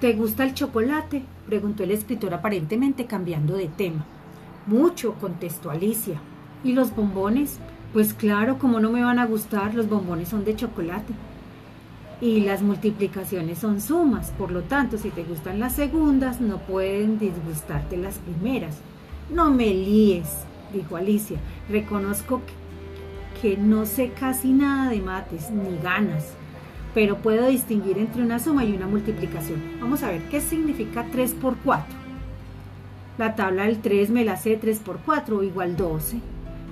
¿Te gusta el chocolate? preguntó el escritor aparentemente cambiando de tema. Mucho, contestó Alicia. ¿Y los bombones? Pues claro, como no me van a gustar, los bombones son de chocolate. Y las multiplicaciones son sumas, por lo tanto, si te gustan las segundas, no pueden disgustarte las primeras. No me líes, dijo Alicia. Reconozco que, que no sé casi nada de mates, ni ganas pero puedo distinguir entre una suma y una multiplicación. Vamos a ver qué significa 3 por 4. La tabla del 3 me la sé 3 por 4 igual 12.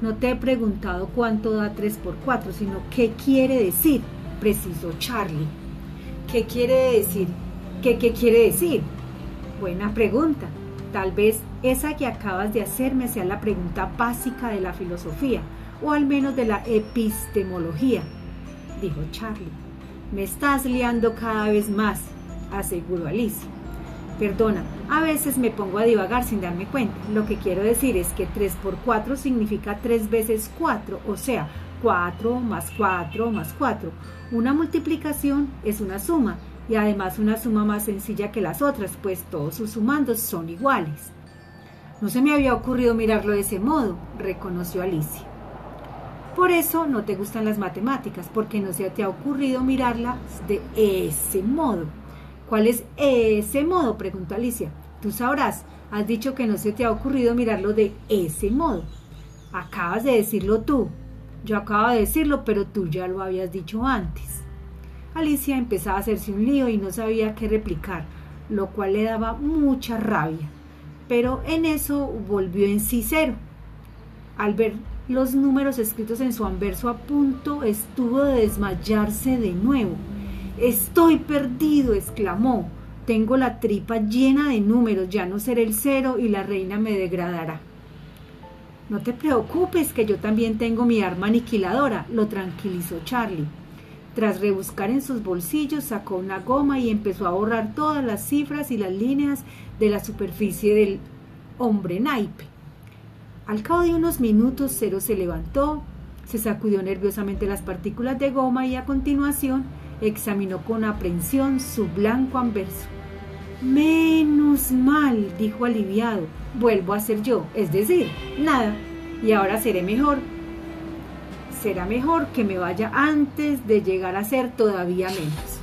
No te he preguntado cuánto da 3 por 4, sino qué quiere decir, preciso Charlie. ¿Qué quiere decir? ¿Qué, qué quiere decir? Buena pregunta. Tal vez esa que acabas de hacerme sea la pregunta básica de la filosofía, o al menos de la epistemología, dijo Charlie. Me estás liando cada vez más, aseguró Alicia. Perdona, a veces me pongo a divagar sin darme cuenta. Lo que quiero decir es que 3 por 4 significa 3 veces 4, o sea, 4 más 4 más 4. Una multiplicación es una suma y además una suma más sencilla que las otras, pues todos sus sumandos son iguales. No se me había ocurrido mirarlo de ese modo, reconoció Alicia. Por eso no te gustan las matemáticas, porque no se te ha ocurrido mirarlas de ese modo. ¿Cuál es ese modo? preguntó Alicia. Tú sabrás, has dicho que no se te ha ocurrido mirarlo de ese modo. Acabas de decirlo tú. Yo acabo de decirlo, pero tú ya lo habías dicho antes. Alicia empezaba a hacerse un lío y no sabía qué replicar, lo cual le daba mucha rabia. Pero en eso volvió en sí cero. Al ver los números escritos en su anverso a punto estuvo de desmayarse de nuevo. Estoy perdido, exclamó. Tengo la tripa llena de números, ya no seré el cero y la reina me degradará. No te preocupes, que yo también tengo mi arma aniquiladora, lo tranquilizó Charlie. Tras rebuscar en sus bolsillos, sacó una goma y empezó a borrar todas las cifras y las líneas de la superficie del hombre naipe. Al cabo de unos minutos, Cero se levantó, se sacudió nerviosamente las partículas de goma y a continuación examinó con aprensión su blanco anverso. Menos mal, dijo aliviado, vuelvo a ser yo, es decir, nada, y ahora seré mejor. Será mejor que me vaya antes de llegar a ser todavía menos.